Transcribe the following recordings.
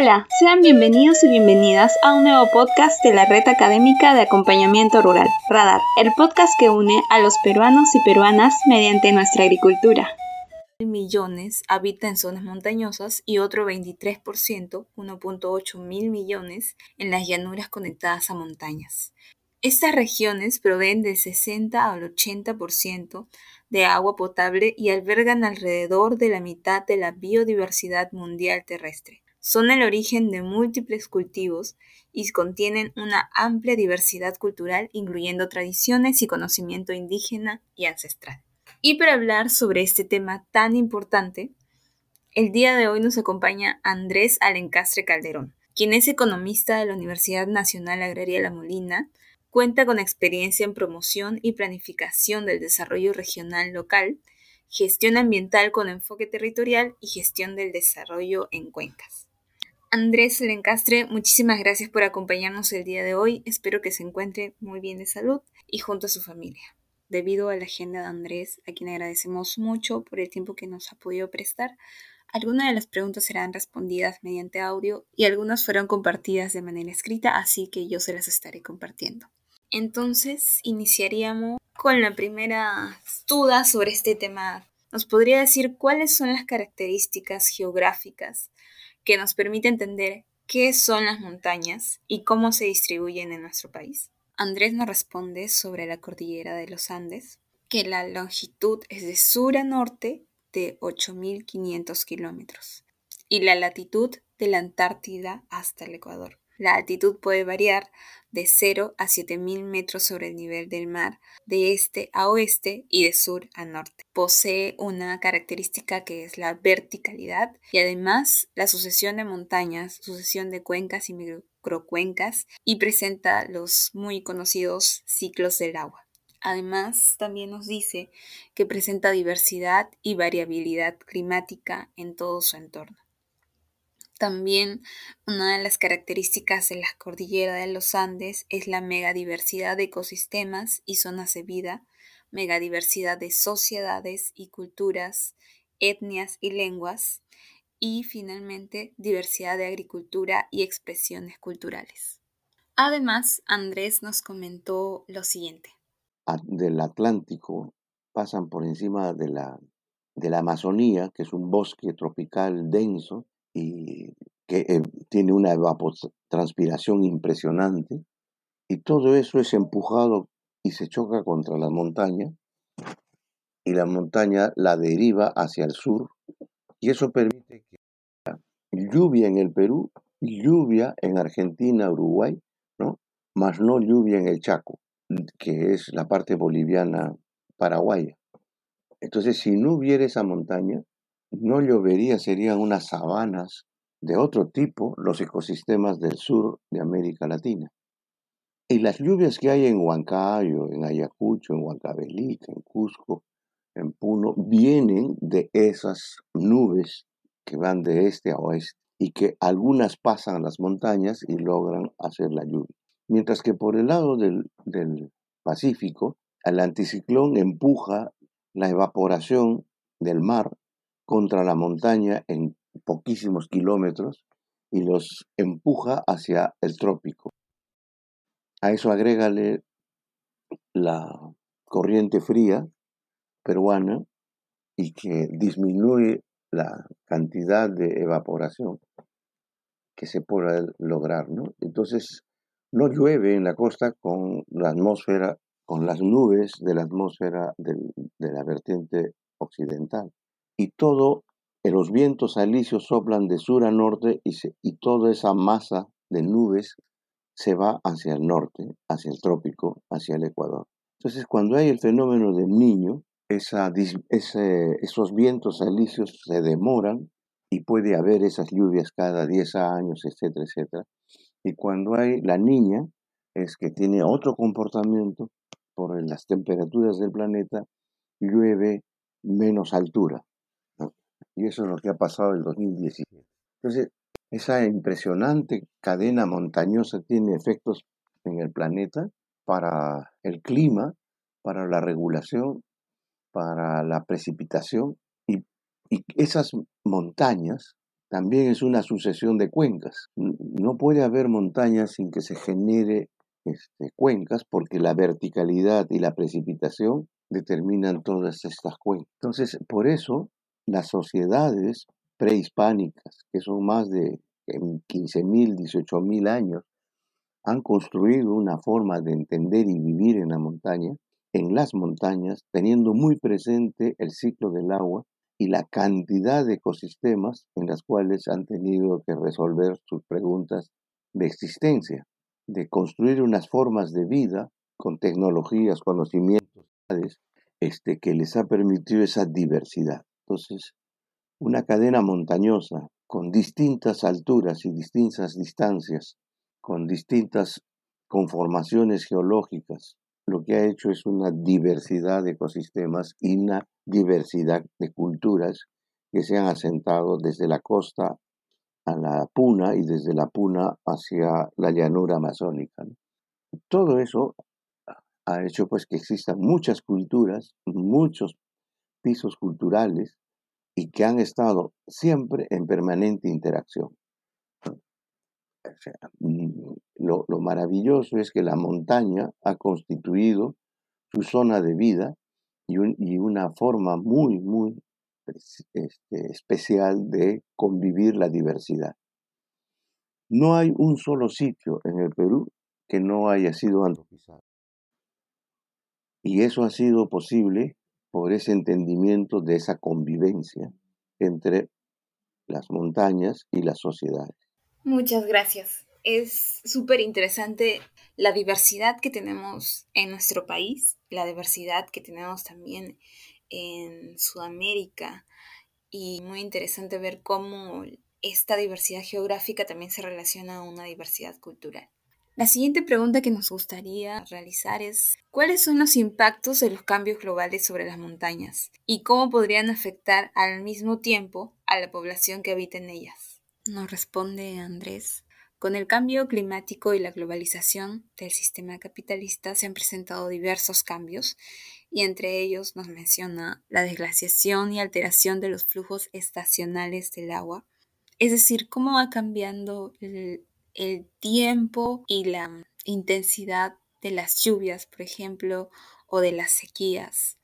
Hola, sean bienvenidos y bienvenidas a un nuevo podcast de la Red Académica de Acompañamiento Rural, Radar, el podcast que une a los peruanos y peruanas mediante nuestra agricultura. millones habita en zonas montañosas y otro 23%, 1.8 mil millones, en las llanuras conectadas a montañas. Estas regiones proveen del 60 al 80% de agua potable y albergan alrededor de la mitad de la biodiversidad mundial terrestre. Son el origen de múltiples cultivos y contienen una amplia diversidad cultural, incluyendo tradiciones y conocimiento indígena y ancestral. Y para hablar sobre este tema tan importante, el día de hoy nos acompaña Andrés Alencastre Calderón, quien es economista de la Universidad Nacional Agraria La Molina, cuenta con experiencia en promoción y planificación del desarrollo regional local, gestión ambiental con enfoque territorial y gestión del desarrollo en cuencas. Andrés Lencastre, muchísimas gracias por acompañarnos el día de hoy. Espero que se encuentre muy bien de salud y junto a su familia. Debido a la agenda de Andrés, a quien agradecemos mucho por el tiempo que nos ha podido prestar, algunas de las preguntas serán respondidas mediante audio y algunas fueron compartidas de manera escrita, así que yo se las estaré compartiendo. Entonces, iniciaríamos con la primera duda sobre este tema. ¿Nos podría decir cuáles son las características geográficas que nos permite entender qué son las montañas y cómo se distribuyen en nuestro país. Andrés nos responde sobre la cordillera de los Andes, que la longitud es de sur a norte de 8.500 kilómetros y la latitud de la Antártida hasta el Ecuador. La altitud puede variar de 0 a 7.000 metros sobre el nivel del mar, de este a oeste y de sur a norte. Posee una característica que es la verticalidad y además la sucesión de montañas, sucesión de cuencas y microcuencas y presenta los muy conocidos ciclos del agua. Además, también nos dice que presenta diversidad y variabilidad climática en todo su entorno. También una de las características de la cordillera de los Andes es la megadiversidad de ecosistemas y zonas de vida, megadiversidad de sociedades y culturas, etnias y lenguas, y finalmente diversidad de agricultura y expresiones culturales. Además, Andrés nos comentó lo siguiente. Del Atlántico pasan por encima de la, de la Amazonía, que es un bosque tropical denso, que eh, tiene una evapotranspiración impresionante, y todo eso es empujado y se choca contra la montaña, y la montaña la deriva hacia el sur, y eso permite que lluvia en el Perú, lluvia en Argentina, Uruguay, ¿no? Más no lluvia en el Chaco, que es la parte boliviana paraguaya. Entonces, si no hubiera esa montaña, no llovería, serían unas sabanas de otro tipo los ecosistemas del sur de América Latina. Y las lluvias que hay en Huancayo, en Ayacucho, en Huancavelica, en Cusco, en Puno, vienen de esas nubes que van de este a oeste y que algunas pasan las montañas y logran hacer la lluvia. Mientras que por el lado del, del Pacífico, el anticiclón empuja la evaporación del mar contra la montaña en poquísimos kilómetros y los empuja hacia el trópico. A eso agrégale la corriente fría peruana y que disminuye la cantidad de evaporación que se puede lograr, ¿no? Entonces, no llueve en la costa con la atmósfera, con las nubes de la atmósfera de la vertiente occidental y todo, eh, los vientos alisios soplan de sur a norte y, y toda esa masa de nubes se va hacia el norte, hacia el trópico, hacia el Ecuador. Entonces, cuando hay el fenómeno del niño, esos vientos alisios se demoran y puede haber esas lluvias cada 10 años, etcétera, etcétera. Y cuando hay la niña, es que tiene otro comportamiento por las temperaturas del planeta, llueve menos altura. Y eso es lo que ha pasado en el 2017. Entonces, esa impresionante cadena montañosa tiene efectos en el planeta para el clima, para la regulación, para la precipitación. Y, y esas montañas también es una sucesión de cuencas. No puede haber montañas sin que se genere este, cuencas porque la verticalidad y la precipitación determinan todas estas cuencas. Entonces, por eso las sociedades prehispánicas, que son más de 15.000, 18.000 años, han construido una forma de entender y vivir en la montaña, en las montañas, teniendo muy presente el ciclo del agua y la cantidad de ecosistemas en las cuales han tenido que resolver sus preguntas de existencia, de construir unas formas de vida con tecnologías, conocimientos, este, que les ha permitido esa diversidad. Entonces, una cadena montañosa con distintas alturas y distintas distancias, con distintas conformaciones geológicas, lo que ha hecho es una diversidad de ecosistemas y una diversidad de culturas que se han asentado desde la costa a la puna y desde la puna hacia la llanura amazónica. Todo eso ha hecho pues que existan muchas culturas, muchos pisos culturales y que han estado siempre en permanente interacción. Mm, lo, maravilloso es que la montaña ha constituido su zona de vida y, una forma muy, muy este, especial de convivir la diversidad. No hay un solo sitio en el Perú que no haya sido antropizado. Y eso ha sido posible por ese entendimiento de esa convivencia entre las montañas y las sociedades. Muchas gracias. Es súper interesante la diversidad que tenemos en nuestro país, la diversidad que tenemos también en Sudamérica y muy interesante ver cómo esta diversidad geográfica también se relaciona a una diversidad cultural. La siguiente pregunta que nos gustaría realizar es, ¿cuáles son los impactos de los cambios globales sobre las montañas y cómo podrían afectar al mismo tiempo a la población que habita en ellas? Nos responde Andrés. Con el cambio climático y la globalización del sistema capitalista se han presentado diversos cambios y entre ellos nos menciona la desglaciación y alteración de los flujos estacionales del agua, es decir, cómo va cambiando el tiempo y la intensidad de las lluvias, por ejemplo, o de las sequías,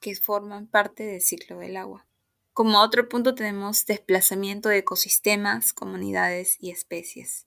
que forman parte del ciclo del agua. Como otro punto tenemos desplazamiento de ecosistemas, comunidades y especies.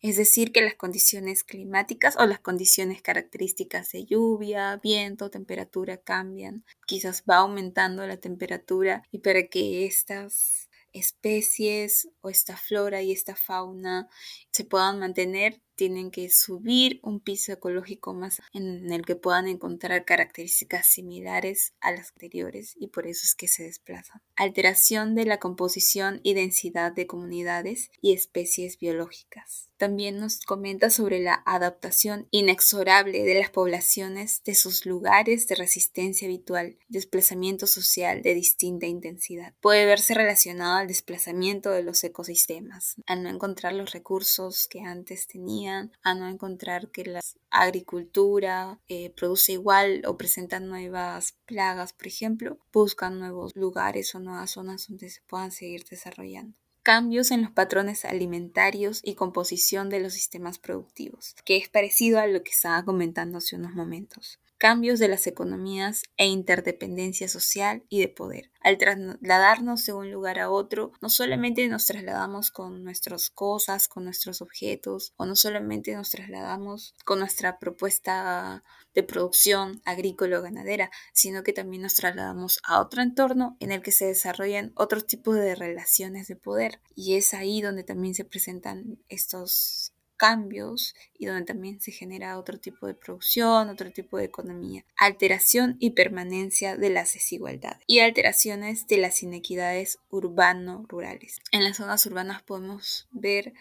Es decir, que las condiciones climáticas o las condiciones características de lluvia, viento, temperatura cambian. Quizás va aumentando la temperatura y para que estas especies o esta flora y esta fauna se puedan mantener, tienen que subir un piso ecológico más en el que puedan encontrar características similares a las anteriores y por eso es que se desplazan. Alteración de la composición y densidad de comunidades y especies biológicas. También nos comenta sobre la adaptación inexorable de las poblaciones de sus lugares de resistencia habitual, desplazamiento social de distinta intensidad. Puede verse relacionado al desplazamiento de los ecosistemas, al no encontrar los recursos que antes tenían, a no encontrar que la agricultura eh, produce igual o presenta nuevas plagas, por ejemplo, buscan nuevos lugares o nuevas zonas donde se puedan seguir desarrollando. Cambios en los patrones alimentarios y composición de los sistemas productivos, que es parecido a lo que estaba comentando hace unos momentos cambios de las economías e interdependencia social y de poder. Al trasladarnos de un lugar a otro, no solamente nos trasladamos con nuestras cosas, con nuestros objetos, o no solamente nos trasladamos con nuestra propuesta de producción agrícola o ganadera, sino que también nos trasladamos a otro entorno en el que se desarrollan otros tipos de relaciones de poder. Y es ahí donde también se presentan estos cambios y donde también se genera otro tipo de producción, otro tipo de economía. Alteración y permanencia de las desigualdades y alteraciones de las inequidades urbano-rurales. En las zonas urbanas podemos ver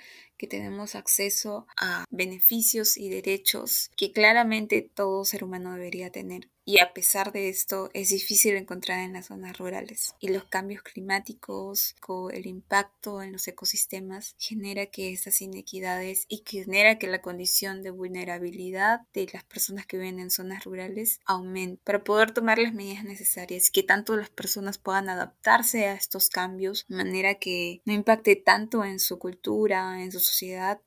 que tenemos acceso a beneficios y derechos que claramente todo ser humano debería tener y a pesar de esto es difícil encontrar en las zonas rurales. Y los cambios climáticos, el impacto en los ecosistemas genera que estas inequidades y genera que la condición de vulnerabilidad de las personas que viven en zonas rurales aumente para poder tomar las medidas necesarias que tanto las personas puedan adaptarse a estos cambios de manera que no impacte tanto en su cultura, en su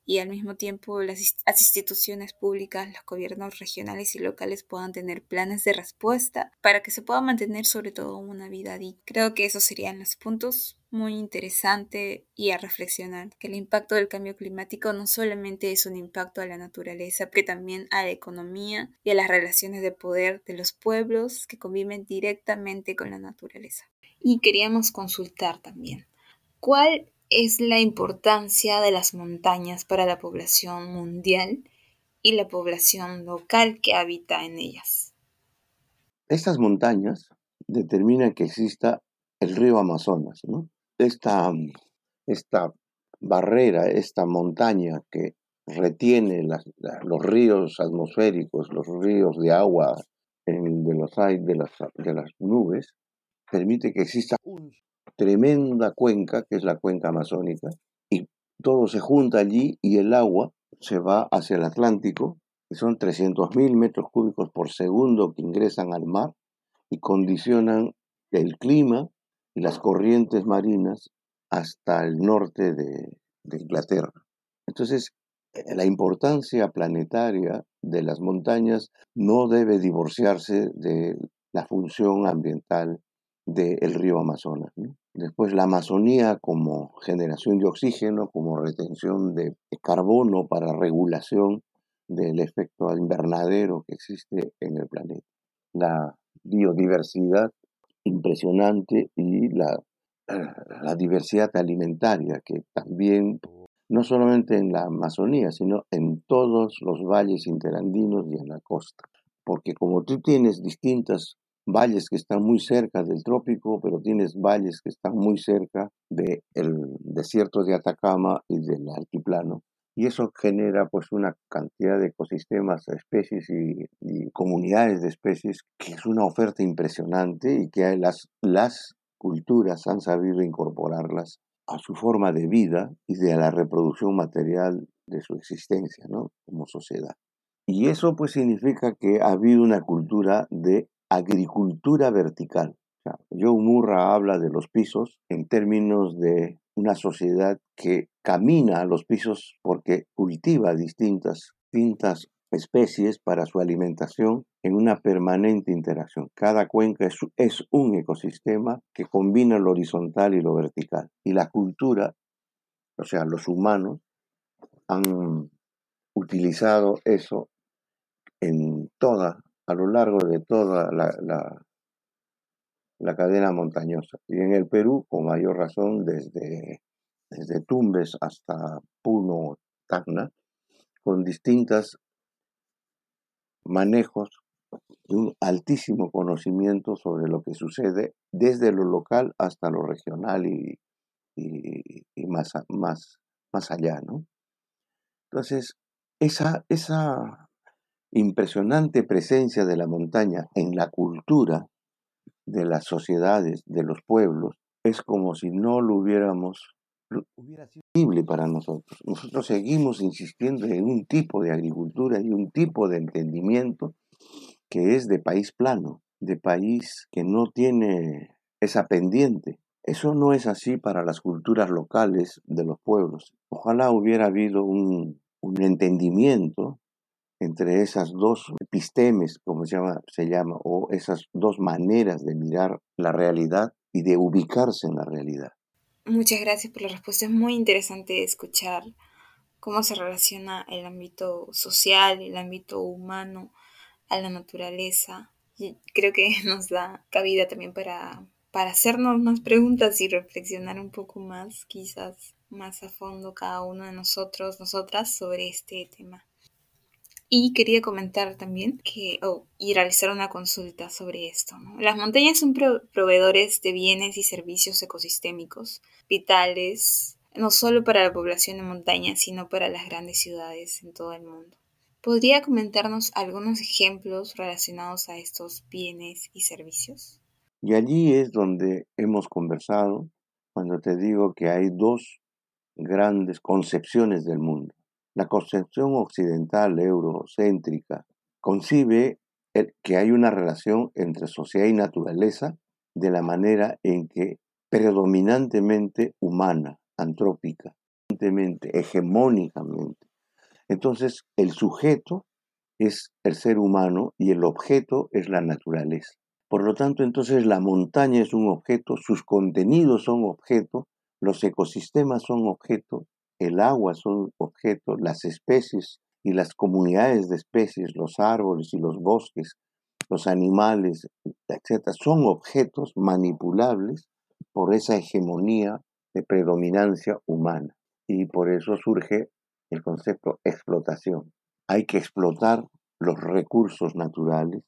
y al mismo tiempo las, instituciones públicas, los gobiernos regionales y locales puedan tener planes de respuesta para que se pueda mantener sobre todo una vida digna. Creo que esos serían los puntos muy interesantes y a reflexionar, que el impacto del cambio climático no solamente es un impacto a la naturaleza, que también a la economía y a las relaciones de poder de los pueblos que conviven directamente con la naturaleza. Y queríamos consultar también, ¿cuál es la importancia de las montañas para la población mundial y la población local que habita en ellas? Estas montañas determinan que exista el río Amazonas, Esta, esta barrera, esta montaña que retiene los ríos atmosféricos, los ríos de agua de, los, de, las, de las nubes, permite que exista una tremenda cuenca, que es la cuenca amazónica, y todo se junta allí y el agua se va hacia el Atlántico son 300.000 metros cúbicos por segundo que ingresan al mar y condicionan el clima y las corrientes marinas hasta el norte de, de Inglaterra. Entonces, eh, la importancia planetaria de las montañas no debe divorciarse de la función ambiental del río Amazonas. Después la Amazonía como generación de oxígeno, como retención de carbono para regulación del efecto invernadero que existe en el planeta. La biodiversidad impresionante y la, la diversidad alimentaria que también, no solamente en la Amazonía, sino en todos los valles interandinos y en la costa. Porque como tú tienes distintas valles que están muy cerca del trópico, pero tienes valles que están muy cerca del desierto de Atacama y del altiplano, y eso genera pues una cantidad de ecosistemas, especies y, comunidades de especies que es una oferta impresionante y que las, las culturas han sabido incorporarlas a su forma de vida y de la reproducción material de su existencia ¿no? como sociedad. Y eso pues significa que ha habido una cultura de agricultura vertical. Joe Murra habla de los pisos en términos de una sociedad que camina a los pisos porque cultiva distintas, distintas especies para su alimentación en una permanente interacción. Cada cuenca es, un ecosistema que combina lo horizontal y lo vertical. Y la cultura, o sea, los humanos, han utilizado eso en toda, a lo largo de toda la, la cadena montañosa. Y en el Perú, con mayor razón, desde, desde Tumbes hasta Puno, Tacna, con distintos manejos y un altísimo conocimiento sobre lo que sucede desde lo local hasta lo regional y, y, más, más, más allá. ¿no? Entonces, esa, esa impresionante presencia de la montaña en la cultura de las sociedades, de los pueblos, es como si no lo hubiéramos, hubiera sido posible para nosotros. Nosotros seguimos insistiendo en un tipo de agricultura y un tipo de entendimiento que es de país plano, de país que no tiene esa pendiente. Eso no es así para las culturas locales de los pueblos. Ojalá hubiera habido un, un entendimiento entre esas dos epistemes, como se llama, se llama, o esas dos maneras de mirar la realidad y de ubicarse en la realidad. Muchas gracias por la respuesta. Es muy interesante escuchar cómo se relaciona el ámbito social, el ámbito humano a la naturaleza. Y creo que nos da cabida también para, para hacernos más preguntas y reflexionar un poco más, quizás más a fondo cada uno de nosotros, nosotras, sobre este tema. Y quería comentar también que, oh, y realizar una consulta sobre esto. Las montañas son proveedores de bienes y servicios ecosistémicos vitales no solo para la población de montaña, sino para las grandes ciudades en todo el mundo. ¿Podría comentarnos algunos ejemplos relacionados a estos bienes y servicios? Y allí es donde hemos conversado cuando te digo que hay dos grandes concepciones del mundo. La concepción occidental eurocéntrica concibe que hay una relación entre sociedad y naturaleza de la manera en que predominantemente humana, antrópica, hegemónicamente. Entonces, el sujeto es el ser humano y el objeto es la naturaleza. Por lo tanto, entonces la montaña es un objeto, sus contenidos son objeto, los ecosistemas son objeto, el agua son objetos, las especies y las comunidades de especies, los árboles y los bosques, los animales, etc., son objetos manipulables por esa hegemonía de predominancia humana. Y por eso surge el concepto explotación. Hay que explotar los recursos naturales,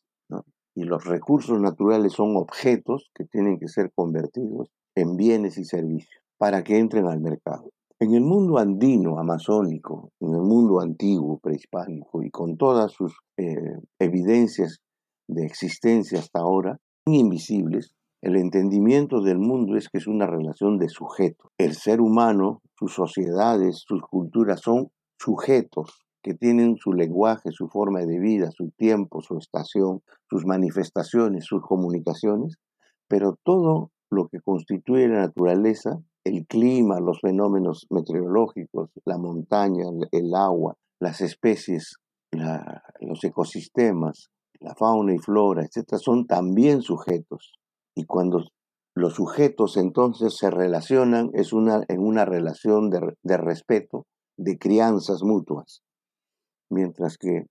y los recursos naturales son objetos que tienen que ser convertidos en bienes y servicios para que entren al mercado. En el mundo andino, amazónico, en el mundo antiguo, prehispánico, y con todas sus eh, evidencias de existencia hasta ahora, invisibles, el entendimiento del mundo es que es una relación de sujeto. El ser humano, sus sociedades, sus culturas son sujetos que tienen su lenguaje, su forma de vida, su tiempo, su estación, sus manifestaciones, sus comunicaciones, pero todo lo que constituye la naturaleza el clima, los fenómenos meteorológicos, la montaña, el agua, las especies, los ecosistemas, la fauna y flora, etc., son también sujetos. Y cuando los sujetos entonces se relacionan, es una, en una relación de, de respeto, de crianzas mutuas. Mientras que,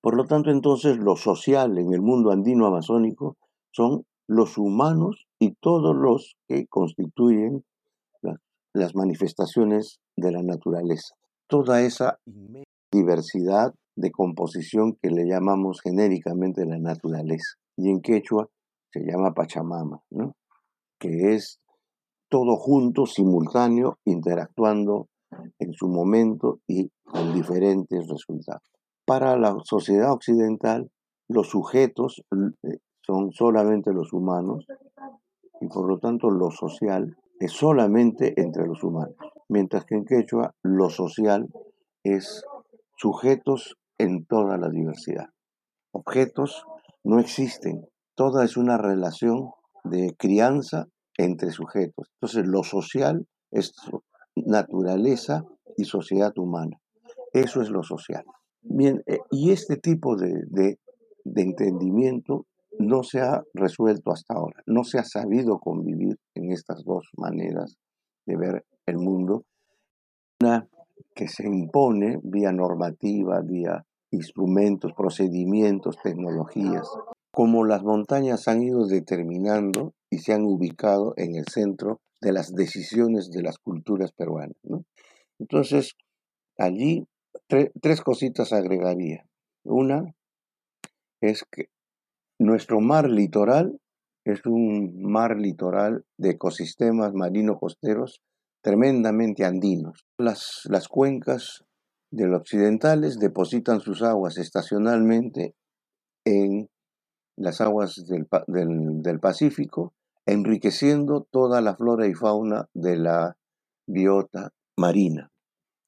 por lo tanto, entonces lo social en el mundo andino amazónico son los humanos y todos los que constituyen las manifestaciones de la naturaleza. Toda esa diversidad de composición que le llamamos genéricamente la naturaleza. Y en quechua se llama Pachamama, ¿no? que es todo junto, simultáneo, interactuando en su momento y con diferentes resultados. Para la sociedad occidental, los sujetos eh, son solamente los humanos y por lo tanto lo social es solamente entre los humanos, mientras que en quechua lo social es sujetos en toda la diversidad. Objetos no existen, toda es una relación de crianza entre sujetos. Entonces lo social es naturaleza y sociedad humana. Eso es lo social. Bien, eh, y este tipo de, de, de entendimiento no se ha resuelto hasta ahora, no se ha sabido convivir en estas dos maneras de ver el mundo. Una que se impone vía normativa, vía instrumentos, procedimientos, tecnologías, como las montañas han ido determinando y se han ubicado en el centro de las decisiones de las culturas peruanas. Entonces, allí tres cositas agregaría. Una es que nuestro mar litoral es un mar litoral de ecosistemas marino-costeros tremendamente andinos. Las, las cuencas de los occidentales depositan sus aguas estacionalmente en las aguas del, del, del, Pacífico, enriqueciendo toda la flora y fauna de la biota marina.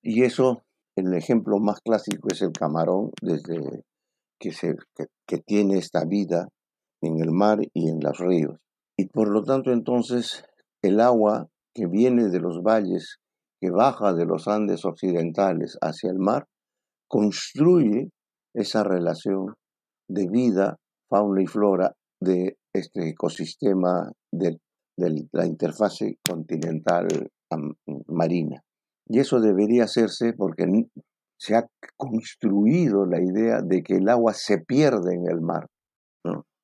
Y eso, el ejemplo más clásico es el camarón, desde que, tiene esta vida en el mar y en los ríos. Y por lo tanto entonces el agua que viene de los valles, que baja de los Andes occidentales hacia el mar, construye esa relación de vida, fauna y flora de este ecosistema de, de la interfase continental marina. Y eso debería hacerse porque se ha construido la idea de que el agua se pierde en el mar.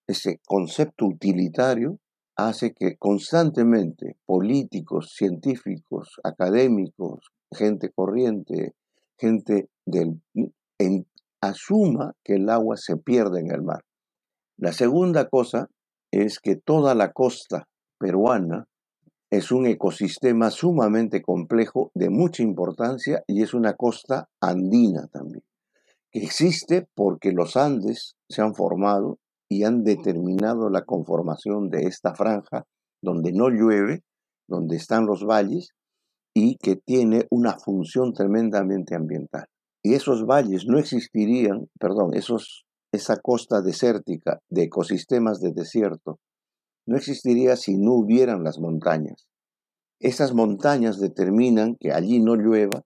Ese concepto utilitario hace que constantemente políticos, científicos, académicos, gente corriente, gente del, asuma que el agua se pierde en el mar. La segunda cosa es que toda la costa peruana es un ecosistema sumamente complejo, de mucha importancia, y es una costa andina también, que existe porque los Andes se han formado y han determinado la conformación de esta franja donde no llueve, donde están los valles y que tiene una función tremendamente ambiental. Y esos valles no existirían, perdón, esos, esa costa desértica de ecosistemas de desierto no existiría si no hubieran las montañas. Esas montañas determinan que allí no llueva,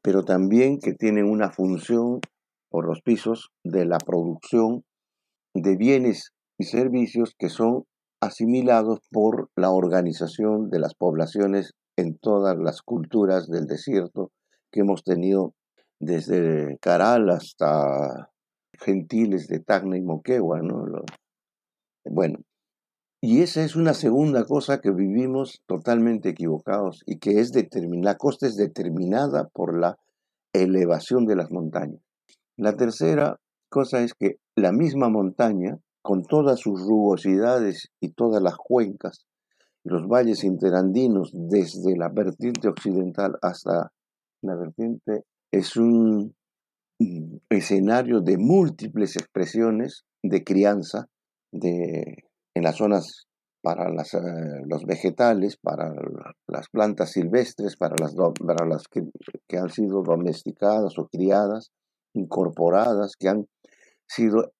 pero también que tienen una función por los pisos de la producción de bienes y servicios que son asimilados por la organización de las poblaciones en todas las culturas del desierto que hemos tenido desde Caral hasta gentiles de Tacna y Moquegua. ¿no? Bueno, y esa es una segunda cosa que vivimos totalmente equivocados y que es determinada, la costa es determinada por la elevación de las montañas. La tercera cosa es que la misma montaña, con todas sus rugosidades y todas las cuencas, los valles interandinos desde la vertiente occidental hasta la vertiente es un escenario de múltiples expresiones de crianza de, en las zonas para las, eh, los vegetales, para las plantas silvestres, para las, para las que, que han sido domesticadas o criadas, incorporadas, que han sido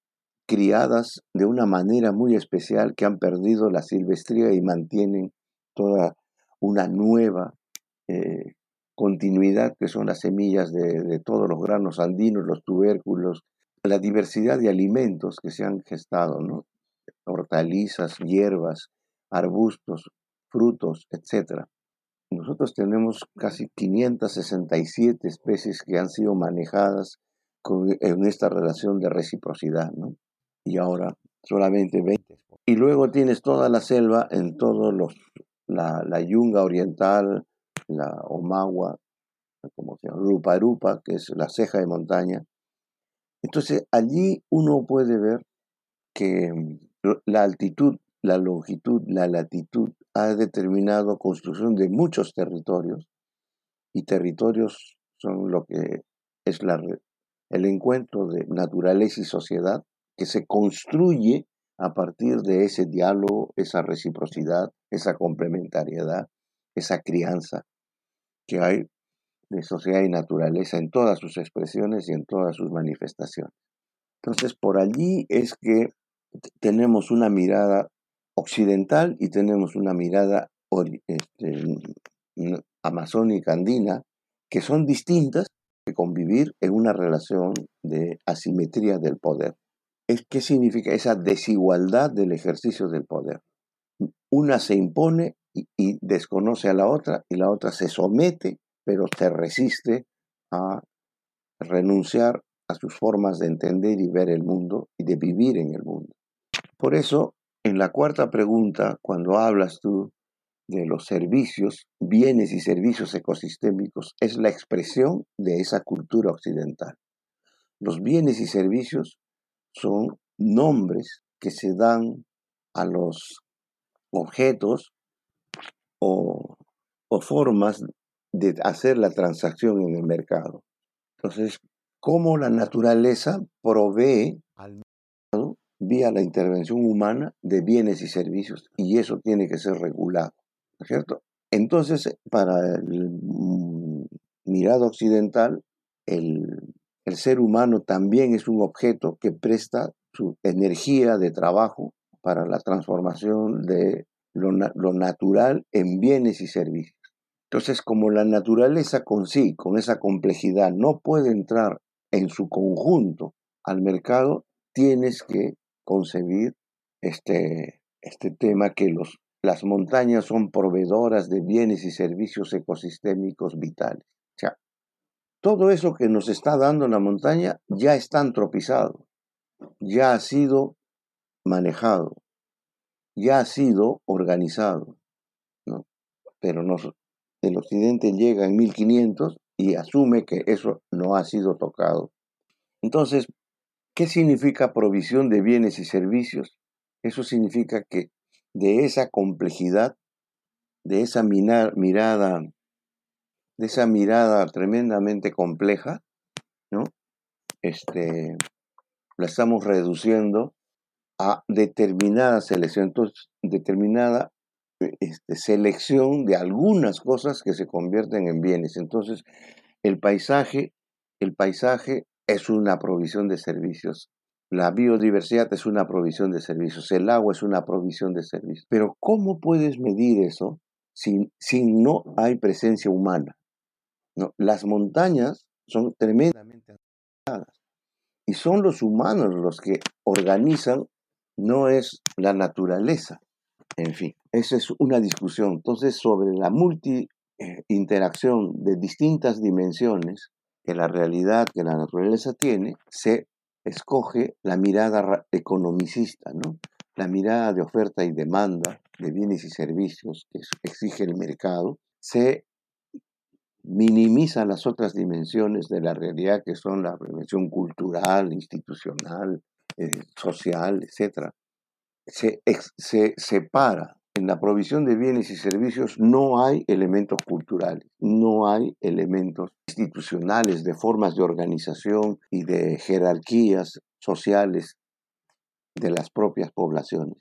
criadas de una manera muy especial, que han perdido la silvestría y mantienen toda una nueva eh, continuidad, que son las semillas de, todos los granos andinos, los tubérculos, la diversidad de alimentos que se han gestado, ¿no? Hortalizas, hierbas, arbustos, frutos, etc. Nosotros tenemos casi 567 especies que han sido manejadas en esta relación de reciprocidad, ¿no? Y ahora solamente 20. Y luego tienes toda la selva en todos los, la, yunga oriental, la Omagua, como se llama, Rupa Rupa, que es la ceja de montaña. Entonces allí uno puede ver que la altitud, la longitud, la latitud ha determinado construcción de muchos territorios y territorios son lo que es la, el encuentro de naturaleza y sociedad que se construye a partir de ese diálogo, esa reciprocidad, esa complementariedad, esa crianza que hay de sociedad y naturaleza en todas sus expresiones y en todas sus manifestaciones. Entonces, por allí es que tenemos una mirada occidental y tenemos una mirada este, amazónica andina, que son distintas que convivir en una relación de asimetría del poder. ¿Qué significa esa desigualdad del ejercicio del poder? Una se impone y, desconoce a la otra y la otra se somete, pero se resiste a renunciar a sus formas de entender y ver el mundo y de vivir en el mundo. Por eso, en la cuarta pregunta, cuando hablas tú de los servicios, bienes y servicios ecosistémicos, es la expresión de esa cultura occidental. Los bienes y servicios son nombres que se dan a los objetos o, formas de hacer la transacción en el mercado. Entonces, cómo la naturaleza provee al mercado vía la intervención humana de bienes y servicios, y eso tiene que ser regulado, ¿no es cierto? Entonces, para el mm, mirado occidental, el, el ser humano también es un objeto que presta su energía de trabajo para la transformación de lo, natural en bienes y servicios. Entonces, como la naturaleza con sí, con esa complejidad, no puede entrar en su conjunto al mercado, tienes que concebir este, este tema que los, las montañas son proveedoras de bienes y servicios ecosistémicos vitales. Todo eso que nos está dando la montaña ya está antropizado, ya ha sido manejado, ya ha sido organizado. Pero el occidente llega en 1500 y asume que eso no ha sido tocado. Entonces, ¿qué significa provisión de bienes y servicios? Eso significa que de esa complejidad de esa mirada, de esa mirada tremendamente compleja, ¿no? Este, la estamos reduciendo a determinada selección, entonces, determinada eh, este, selección de algunas cosas que se convierten en bienes. Entonces, el paisaje, el paisaje es una provisión de servicios. La biodiversidad es una provisión de servicios. El agua es una provisión de servicios. Pero ¿cómo puedes medir eso si, no hay presencia humana? ¿No? Las montañas son tremendamente y son los humanos los que organizan, no es la naturaleza. En fin, esa es una discusión. Entonces, sobre la multi eh, interacción de distintas dimensiones que la realidad, que la naturaleza tiene, se escoge la mirada economicista, ¿no? la mirada de oferta y demanda de bienes y servicios que exige el mercado, se minimiza las otras dimensiones de la realidad que son la dimensión cultural, institucional, eh, social, etc. Se, se separa en la provisión de bienes y servicios no hay elementos culturales, no hay elementos institucionales de formas de organización y de jerarquías sociales de las propias poblaciones.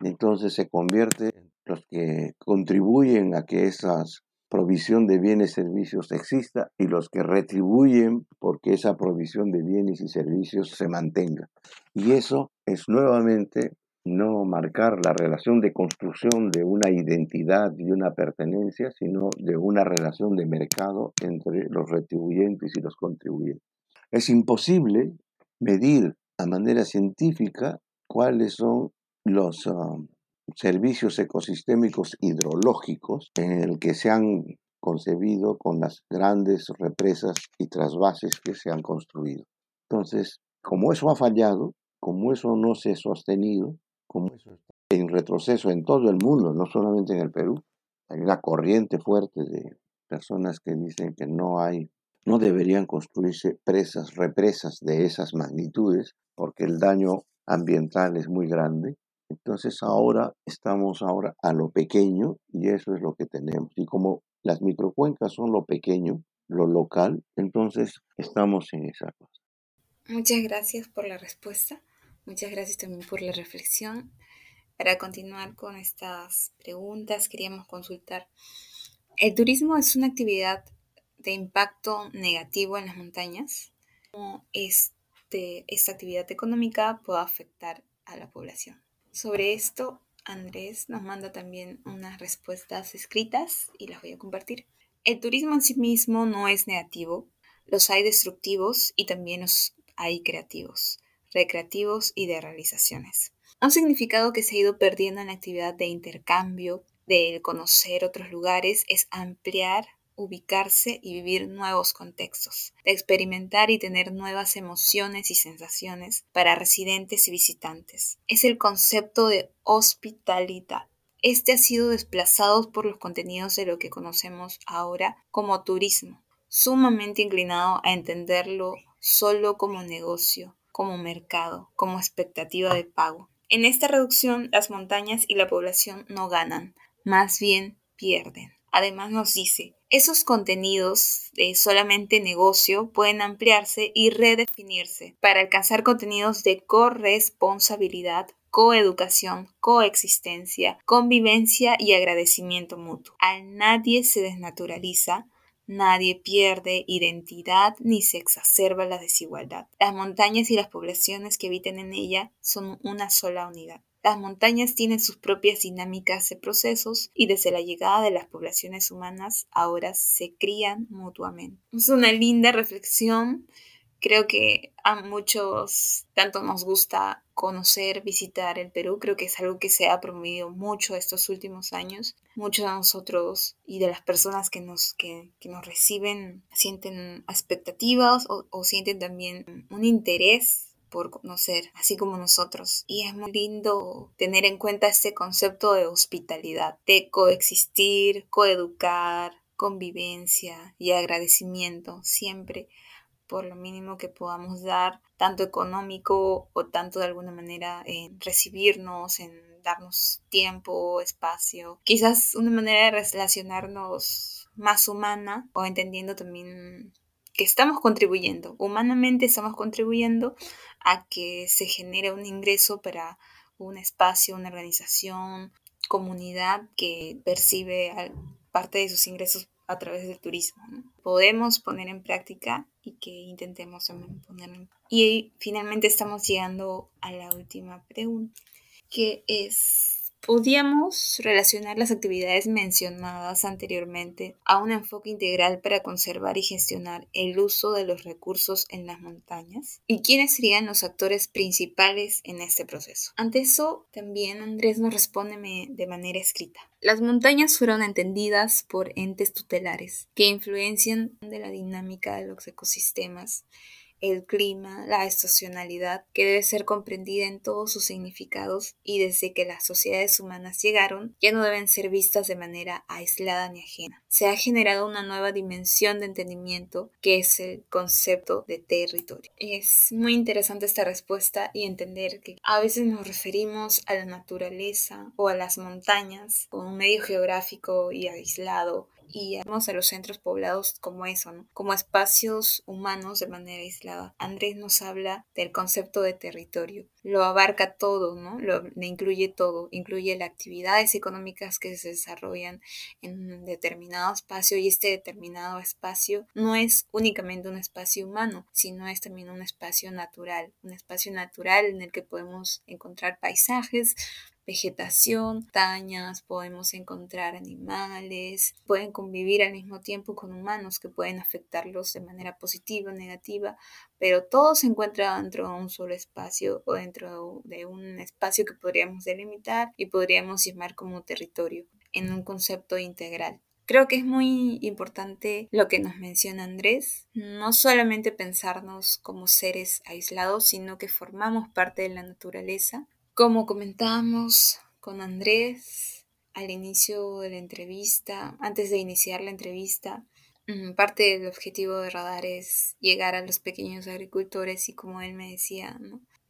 Entonces se convierte en los que contribuyen a que esa provisión de bienes y servicios exista y los que retribuyen porque esa provisión de bienes y servicios se mantenga. Y eso es nuevamente no marcar la relación de construcción de una identidad y una pertenencia, sino de una relación de mercado entre los retribuyentes y los contribuyentes. Es imposible medir a manera científica cuáles son los um, servicios ecosistémicos hidrológicos en el que se han concebido con las grandes represas y trasvases que se han construido. Entonces, como eso ha fallado, como eso no se ha sostenido, como eso en retroceso en todo el mundo, no solamente en el Perú. Hay una corriente fuerte de personas que dicen que no hay, no deberían construirse presas, represas de esas magnitudes, porque el daño ambiental es muy grande. Entonces ahora estamos ahora a lo pequeño y eso es lo que tenemos. Y como las microcuencas son lo pequeño, lo local, entonces estamos en esa cosa. Muchas gracias por la respuesta. Muchas gracias también por la reflexión. Para continuar con estas preguntas, queríamos consultar. ¿El turismo es una actividad de impacto negativo en las montañas? ¿Cómo este, esta actividad económica puede afectar a la población? Sobre esto, Andrés nos manda también unas respuestas escritas y las voy a compartir. El turismo en sí mismo no es negativo, los hay destructivos y también los hay creativos recreativos y de realizaciones. Un significado que se ha ido perdiendo en la actividad de intercambio, de conocer otros lugares, es ampliar, ubicarse y vivir nuevos contextos, de experimentar y tener nuevas emociones y sensaciones para residentes y visitantes. Es el concepto de hospitalidad. Este ha sido desplazado por los contenidos de lo que conocemos ahora como turismo, sumamente inclinado a entenderlo solo como negocio, como mercado, como expectativa de pago. En esta reducción, las montañas y la población no ganan, más bien pierden. Además nos dice, esos contenidos de solamente negocio pueden ampliarse y redefinirse para alcanzar contenidos de corresponsabilidad, coeducación, coexistencia, convivencia y agradecimiento mutuo. Al nadie se desnaturaliza, Nadie pierde identidad ni se exacerba la desigualdad. Las montañas y las poblaciones que habitan en ella son una sola unidad. Las montañas tienen sus propias dinámicas de procesos y desde la llegada de las poblaciones humanas ahora se crían mutuamente. Es una linda reflexión Creo que a muchos tanto nos gusta conocer, visitar el Perú. Creo que es algo que se ha promovido mucho estos últimos años. Muchos de nosotros y de las personas que nos, que, nos reciben sienten expectativas o, o sienten también un interés por conocer, así como nosotros. Y es muy lindo tener en cuenta este concepto de hospitalidad, de coexistir, coeducar, convivencia y agradecimiento siempre por lo mínimo que podamos dar, tanto económico o tanto de alguna manera en recibirnos, en darnos tiempo, espacio, quizás una manera de relacionarnos más humana o entendiendo también que estamos contribuyendo, humanamente estamos contribuyendo a que se genere un ingreso para un espacio, una organización, comunidad que percibe parte de sus ingresos a través del turismo. Podemos poner en práctica y que intentemos también poner Y finalmente estamos llegando a la última pregunta, que es Podríamos relacionar las actividades mencionadas anteriormente a un enfoque integral para conservar y gestionar el uso de los recursos en las montañas. ¿Y quiénes serían los actores principales en este proceso? Ante eso, también Andrés nos responde de manera escrita. Las montañas fueron entendidas por entes tutelares que influencian de la dinámica de los ecosistemas el clima, la estacionalidad, que debe ser comprendida en todos sus significados y desde que las sociedades humanas llegaron, ya no deben ser vistas de manera aislada ni ajena. Se ha generado una nueva dimensión de entendimiento que es el concepto de territorio. Es muy interesante esta respuesta y entender que a veces nos referimos a la naturaleza o a las montañas como un medio geográfico y aislado y vemos a los centros poblados como eso, como espacios humanos de manera aislada. Andrés nos habla del concepto de territorio. Lo abarca todo, ¿no? Lo incluye todo, incluye las actividades económicas que se desarrollan en un determinado espacio y este determinado espacio no es únicamente un espacio humano, sino es también un espacio natural, un espacio natural en el que podemos encontrar paisajes, vegetación, tañas, podemos encontrar animales, pueden convivir al mismo tiempo con humanos que pueden afectarlos de manera positiva o negativa, pero todo se encuentra dentro de un solo espacio o dentro de un espacio que podríamos delimitar y podríamos llamar como territorio en un concepto integral. Creo que es muy importante lo que nos menciona Andrés, no solamente pensarnos como seres aislados, sino que formamos parte de la naturaleza, como comentábamos con Andrés al inicio de la entrevista, antes de iniciar la entrevista, mm, parte del objetivo de Radar es llegar a los pequeños agricultores y como él me decía,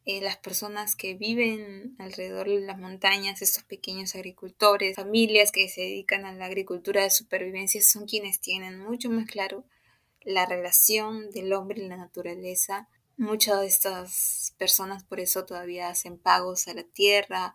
eh, las personas que viven alrededor de las montañas, estos pequeños agricultores, familias que se dedican a la agricultura de supervivencia, son quienes tienen mucho más claro la relación del hombre y la naturaleza Muchas de estas personas por eso todavía hacen pagos a la tierra,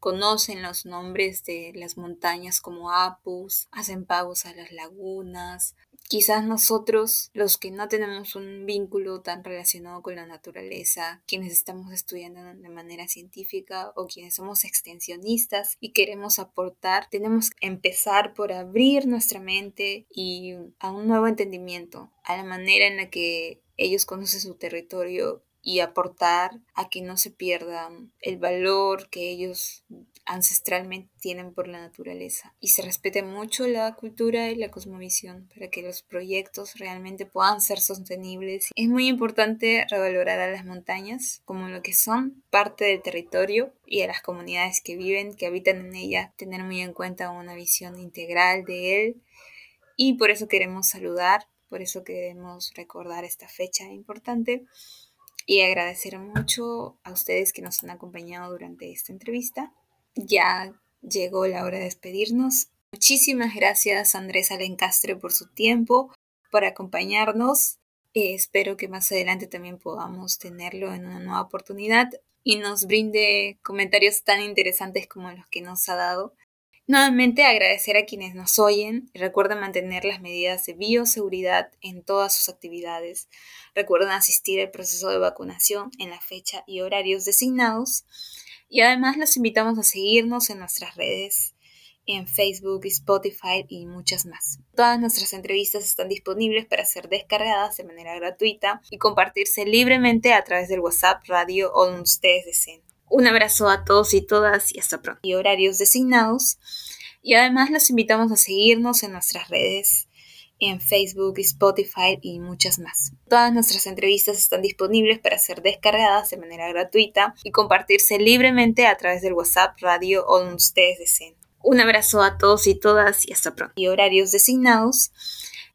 conocen los nombres de las montañas como Apus, hacen pagos a las lagunas. Quizás nosotros, los que no tenemos un vínculo tan relacionado con la naturaleza, quienes estamos estudiando de manera científica o quienes somos extensionistas y queremos aportar, tenemos que empezar por abrir nuestra mente y a un nuevo entendimiento, a la manera en la que ellos conocen su territorio y aportar a que no se pierda el valor que ellos ancestralmente tienen por la naturaleza. Y se respete mucho la cultura y la cosmovisión para que los proyectos realmente puedan ser sostenibles. Es muy importante revalorar a las montañas como lo que son parte del territorio y a las comunidades que viven, que habitan en ella, tener muy en cuenta una visión integral de él. Y por eso queremos saludar por eso queremos recordar esta fecha importante y agradecer mucho a ustedes que nos han acompañado durante esta entrevista. Ya llegó la hora de despedirnos. Muchísimas gracias Andrés Alencastre por su tiempo, por acompañarnos. Eh, espero que más adelante también podamos tenerlo en una nueva oportunidad y nos brinde comentarios tan interesantes como los que nos ha dado Nuevamente agradecer a quienes nos oyen y recuerden mantener las medidas de bioseguridad en todas sus actividades. Recuerden asistir al proceso de vacunación en la fecha y horarios designados. Y además los invitamos a seguirnos en nuestras redes, en Facebook, Spotify y muchas más. Todas nuestras entrevistas están disponibles para ser descargadas de manera gratuita y compartirse libremente a través del WhatsApp, radio o donde ustedes deseen. Un abrazo a todos y todas y hasta pronto. Y horarios designados. Y además los invitamos a seguirnos en nuestras redes, en Facebook, Spotify y muchas más. Todas nuestras entrevistas están disponibles para ser descargadas de manera gratuita y compartirse libremente a través del WhatsApp, radio o donde ustedes deseen. Un abrazo a todos y todas y hasta pronto. Y horarios designados.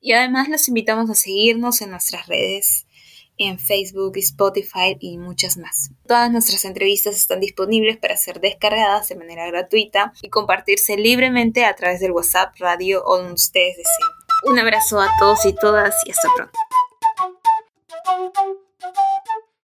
Y además los invitamos a seguirnos en nuestras redes, en Facebook, Spotify y muchas más. Todas nuestras entrevistas están disponibles para ser descargadas de manera gratuita y compartirse libremente a través del WhatsApp, radio o donde ustedes deseen. Un abrazo a todos y todas y hasta pronto.